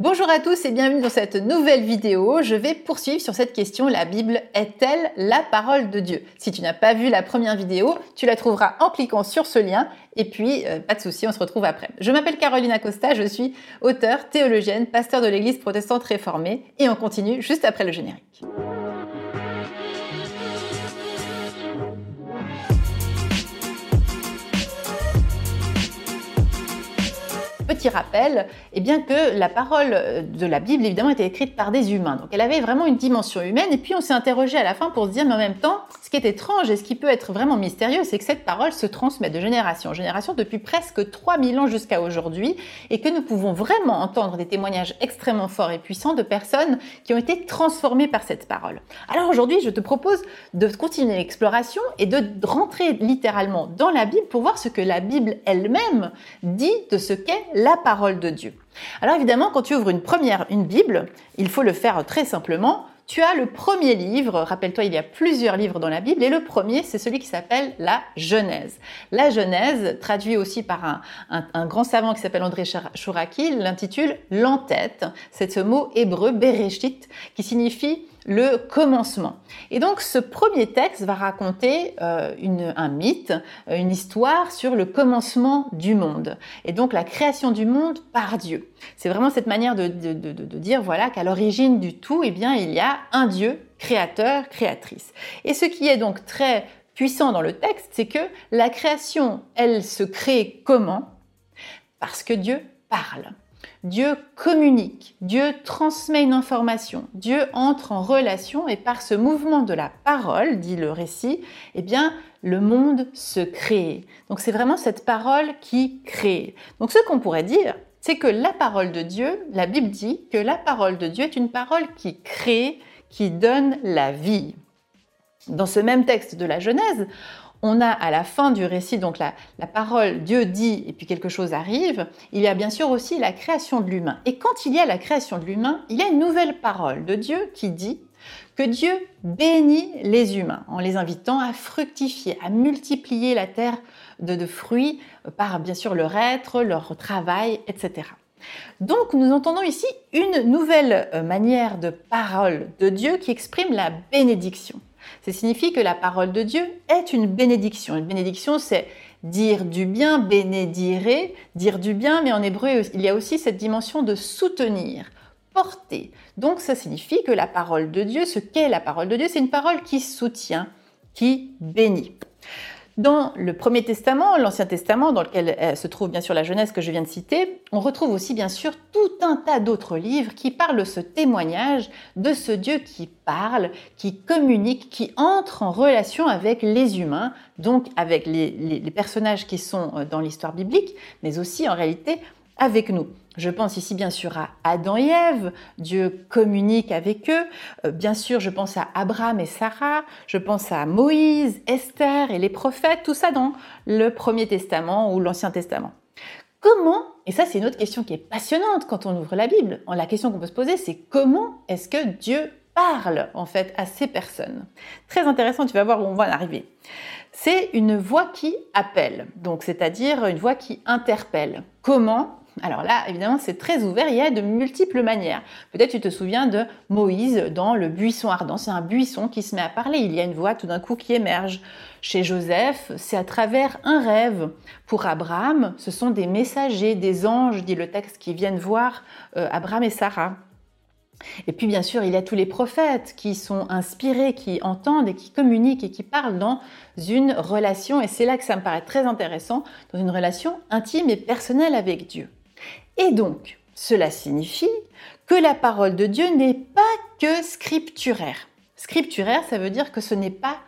Bonjour à tous et bienvenue dans cette nouvelle vidéo. Je vais poursuivre sur cette question, la Bible est-elle la parole de Dieu? Si tu n'as pas vu la première vidéo, tu la trouveras en cliquant sur ce lien et puis euh, pas de souci, on se retrouve après. Je m'appelle Caroline Acosta, je suis auteure, théologienne, pasteur de l'église protestante réformée et on continue juste après le générique. Petit rappel, eh bien que la parole de la Bible, évidemment, était écrite par des humains. Donc elle avait vraiment une dimension humaine. Et puis on s'est interrogé à la fin pour se dire, mais en même temps, ce qui est étrange et ce qui peut être vraiment mystérieux, c'est que cette parole se transmet de génération en génération depuis presque 3000 ans jusqu'à aujourd'hui et que nous pouvons vraiment entendre des témoignages extrêmement forts et puissants de personnes qui ont été transformées par cette parole. Alors aujourd'hui, je te propose de continuer l'exploration et de rentrer littéralement dans la Bible pour voir ce que la Bible elle-même dit de ce qu'est la parole de Dieu. Alors évidemment, quand tu ouvres une première, une Bible, il faut le faire très simplement. Tu as le premier livre, rappelle-toi, il y a plusieurs livres dans la Bible, et le premier, c'est celui qui s'appelle la Genèse. La Genèse, traduit aussi par un, grand savant qui s'appelle André Chouraki, l'intitule l'entête. C'est ce mot hébreu, Bereshit, qui signifie le commencement. Et donc ce premier texte va raconter euh, un mythe, euh, une histoire sur le commencement du monde. Et donc la création du monde par Dieu. C'est vraiment cette manière de, dire voilà qu'à l'origine du tout, eh bien il y a un Dieu créateur, créatrice. Et ce qui est donc très puissant dans le texte, c'est que la création, elle se crée comment? Parce que Dieu parle. Dieu communique, Dieu transmet une information, Dieu entre en relation et par ce mouvement de la parole, dit le récit, eh bien, le monde se crée. Donc c'est vraiment cette parole qui crée. Donc ce qu'on pourrait dire, c'est que la parole de Dieu, la Bible dit que la parole de Dieu est une parole qui crée, qui donne la vie. Dans ce même texte de la Genèse, on a à la fin du récit, donc la, parole, Dieu dit, et puis quelque chose arrive, il y a bien sûr aussi la création de l'humain. Et quand il y a la création de l'humain, il y a une nouvelle parole de Dieu qui dit que Dieu bénit les humains en les invitant à fructifier, à multiplier la terre de, fruits par bien sûr leur être, leur travail, etc. Donc nous entendons ici une nouvelle euh, manière de parole de Dieu qui exprime la bénédiction. Ça signifie que la parole de Dieu est une bénédiction. Une bénédiction, c'est dire du bien, bénédire, dire du bien, mais en hébreu, il y a aussi cette dimension de soutenir, porter. Donc ça signifie que la parole de Dieu, ce qu'est la parole de Dieu, c'est une parole qui soutient, qui bénit. Dans le Premier Testament, l'Ancien Testament, dans lequel euh, se trouve bien sûr la Genèse que je viens de citer, on retrouve aussi bien sûr tout un tas d'autres livres qui parlent de ce témoignage de ce Dieu qui parle, qui communique, qui entre en relation avec les humains, donc avec les, les personnages qui sont euh, dans l'histoire biblique, mais aussi en réalité avec nous. Je pense ici bien sûr à Adam et Ève, Dieu communique avec eux. Euh, bien sûr, je pense à Abraham et Sarah, je pense à Moïse, Esther et les prophètes, tout ça dans le Premier Testament ou l'Ancien Testament. Comment, et ça c'est une autre question qui est passionnante quand on ouvre la Bible, la question qu'on peut se poser c'est comment est-ce que Dieu parle en fait à ces personnes? Très intéressant, tu vas voir où on va en arriver. C'est une voix qui appelle, donc c'est-à-dire une voix qui interpelle. Comment alors là, évidemment, c'est très ouvert, il y a de multiples manières. Peut-être tu te souviens de Moïse dans le buisson ardent, c'est un buisson qui se met à parler, il y a une voix tout d'un coup qui émerge. Chez Joseph, c'est à travers un rêve. Pour Abraham, ce sont des messagers, des anges, dit le texte, qui viennent voir euh, Abraham et Sarah. Et puis bien sûr, il y a tous les prophètes qui sont inspirés, qui entendent et qui communiquent et qui parlent dans une relation, et c'est là que ça me paraît très intéressant, dans une relation intime et personnelle avec Dieu. Et donc, cela signifie que la parole de Dieu n'est pas que scripturaire. Scripturaire, ça veut dire que ce n'est pas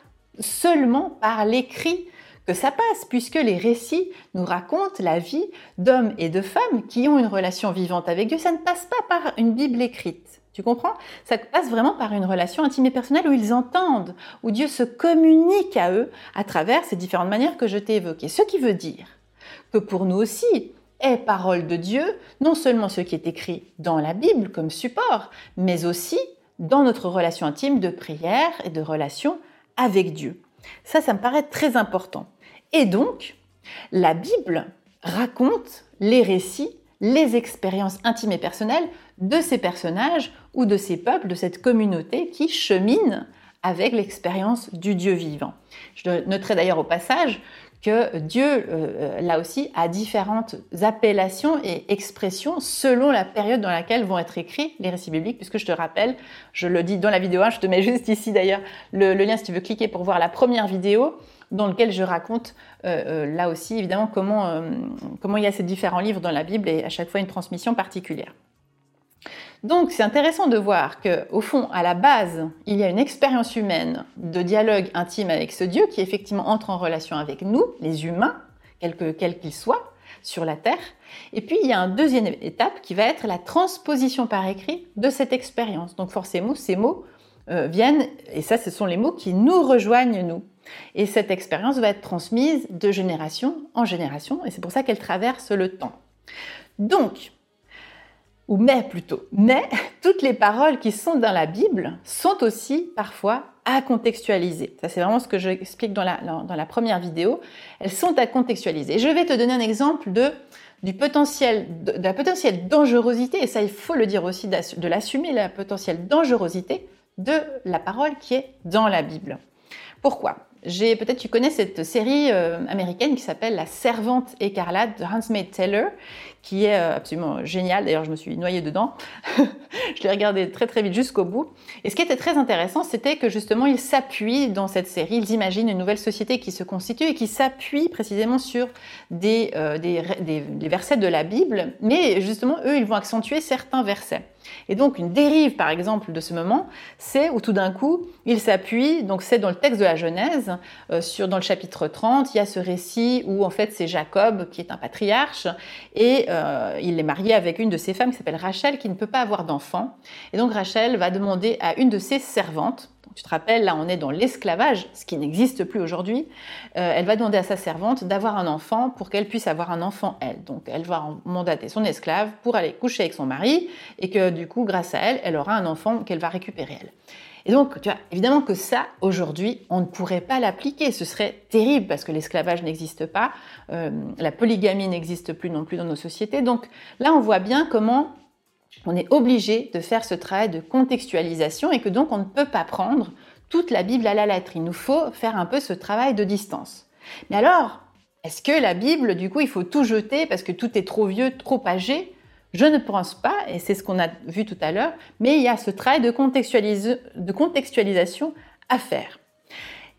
seulement par l'écrit que ça passe, puisque les récits nous racontent la vie d'hommes et de femmes qui ont une relation vivante avec Dieu. Ça ne passe pas par une Bible écrite. Tu comprends? Ça passe vraiment par une relation intime et personnelle où ils entendent, où Dieu se communique à eux à travers ces différentes manières que je t'ai évoquées. Ce qui veut dire que pour nous aussi, est parole de Dieu, non seulement ce qui est écrit dans la Bible comme support, mais aussi dans notre relation intime de prière et de relation avec Dieu. Ça, ça me paraît très important. Et donc, la Bible raconte les récits les expériences intimes et personnelles de ces personnages ou de ces peuples, de cette communauté qui chemine avec l'expérience du Dieu vivant. Je noterai d'ailleurs au passage Dieu, euh, euh, là aussi, a différentes appellations et expressions selon la période dans laquelle vont être écrits les récits bibliques, puisque je te rappelle, je le dis dans la vidéo 1, je te mets juste ici d'ailleurs le, lien si tu veux cliquer pour voir la première vidéo dans laquelle je raconte euh, là aussi évidemment comment il y a ces différents livres dans la Bible et à chaque fois une transmission particulière. Donc c'est intéressant de voir que, au fond, à la base, il y a une expérience humaine de dialogue intime avec ce Dieu qui effectivement entre en relation avec nous, les humains, quels qu'ils soient, sur la Terre. Et puis il y a une deuxième étape qui va être la transposition par écrit de cette expérience. Donc forcément, ces mots euh, viennent, et ça, ce sont les mots qui nous rejoignent, nous. Et cette expérience va être transmise de génération en génération, et c'est pour ça qu'elle traverse le temps. Donc, ou mais plutôt, mais toutes les paroles qui sont dans la Bible sont aussi parfois à contextualiser. Ça, c'est vraiment ce que j'explique dans la, dans, la première vidéo. Elles sont à contextualiser. je vais te donner un exemple de, du potentiel, de, la potentielle dangerosité, et ça, il faut le dire aussi, de l'assumer, la potentielle dangerosité de la parole qui est dans la Bible. Pourquoi? Peut-être tu connais cette série euh, américaine qui s'appelle La Servante écarlate de Hans Taylor, qui est euh, absolument géniale. D'ailleurs, je me suis noyée dedans. je l'ai regardée très très vite jusqu'au bout. Et ce qui était très intéressant, c'était que justement, ils s'appuient dans cette série, ils imaginent une nouvelle société qui se constitue et qui s'appuie précisément sur des, euh, versets de la Bible, mais justement, eux, ils vont accentuer certains versets. Et donc une dérive, par exemple, de ce moment, c'est où tout d'un coup, il s'appuie, donc c'est dans le texte de la Genèse, euh, sur, dans le chapitre 30, il y a ce récit où en fait c'est Jacob qui est un patriarche et euh, il est marié avec une de ses femmes qui s'appelle Rachel qui ne peut pas avoir d'enfant. Et donc Rachel va demander à une de ses servantes, tu te rappelles, là on est dans l'esclavage, ce qui n'existe plus aujourd'hui. Euh, elle va demander à sa servante d'avoir un enfant pour qu'elle puisse avoir un enfant elle. Donc elle va mandater son esclave pour aller coucher avec son mari et que du coup, grâce à elle, elle aura un enfant qu'elle va récupérer elle. Et donc, tu vois, évidemment que ça, aujourd'hui, on ne pourrait pas l'appliquer. Ce serait terrible parce que l'esclavage n'existe pas, euh, la polygamie n'existe plus non plus dans nos sociétés. Donc là, on voit bien comment on est obligé de faire ce travail de contextualisation et que donc on ne peut pas prendre toute la Bible à la lettre. Il nous faut faire un peu ce travail de distance. Mais alors, est-ce que la Bible, du coup, il faut tout jeter parce que tout est trop vieux, trop âgé? Je ne pense pas, et c'est ce qu'on a vu tout à l'heure, mais il y a ce travail de, de contextualisation à faire.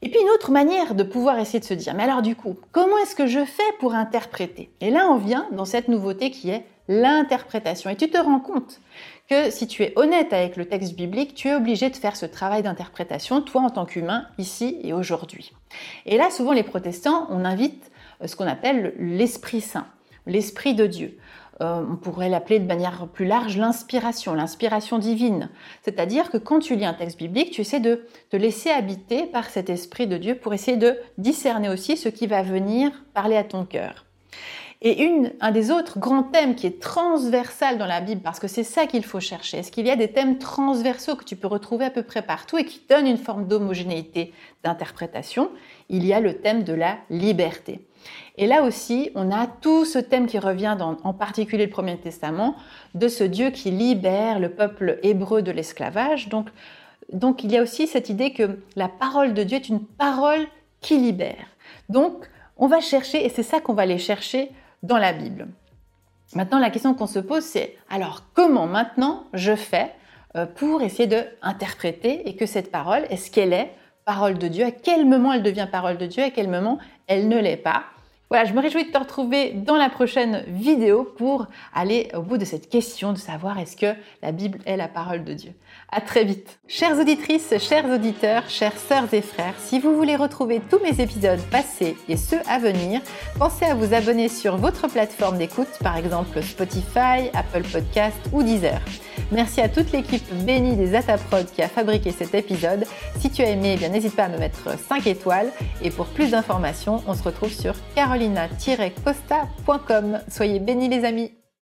Et puis une autre manière de pouvoir essayer de se dire, mais alors du coup, comment est-ce que je fais pour interpréter? Et là, on vient dans cette nouveauté qui est l'interprétation. Et tu te rends compte que si tu es honnête avec le texte biblique, tu es obligé de faire ce travail d'interprétation, toi en tant qu'humain, ici et aujourd'hui. Et là, souvent, les protestants, on invite euh, ce qu'on appelle l'Esprit Saint, l'Esprit de Dieu. Euh, on pourrait l'appeler de manière plus large l'inspiration, l'inspiration divine. C'est-à-dire que quand tu lis un texte biblique, tu essaies de te laisser habiter par cet Esprit de Dieu pour essayer de discerner aussi ce qui va venir parler à ton cœur. Et une, un des autres grands thèmes qui est transversal dans la Bible, parce que c'est ça qu'il faut chercher, est-ce qu'il y a des thèmes transversaux que tu peux retrouver à peu près partout et qui donnent une forme d'homogénéité d'interprétation Il y a le thème de la liberté. Et là aussi, on a tout ce thème qui revient en particulier le Premier Testament, de ce Dieu qui libère le peuple hébreu de l'esclavage. Donc, donc il y a aussi cette idée que la parole de Dieu est une parole qui libère. Donc, on va chercher, et c'est ça qu'on va aller chercher dans la Bible. Maintenant, la question qu'on se pose, c'est alors comment maintenant je fais euh, pour essayer de interpréter et que cette parole, est-ce qu'elle est parole de Dieu À quel moment elle devient parole de Dieu À quel moment elle ne l'est pas voilà, je me réjouis de te retrouver dans la prochaine vidéo pour aller au bout de cette question de savoir est-ce que la Bible est la parole de Dieu. À très vite. Chères auditrices, chers auditeurs, chères sœurs et frères, si vous voulez retrouver tous mes épisodes passés et ceux à venir, pensez à vous abonner sur votre plateforme d'écoute, par exemple Spotify, Apple Podcast ou Deezer. Merci à toute l'équipe bénie des Ataprod qui a fabriqué cet épisode. Si tu as aimé, eh bien n'hésite pas à me mettre 5 étoiles. Et pour plus d'informations, on se retrouve sur carolina-costa.com. Soyez bénis les amis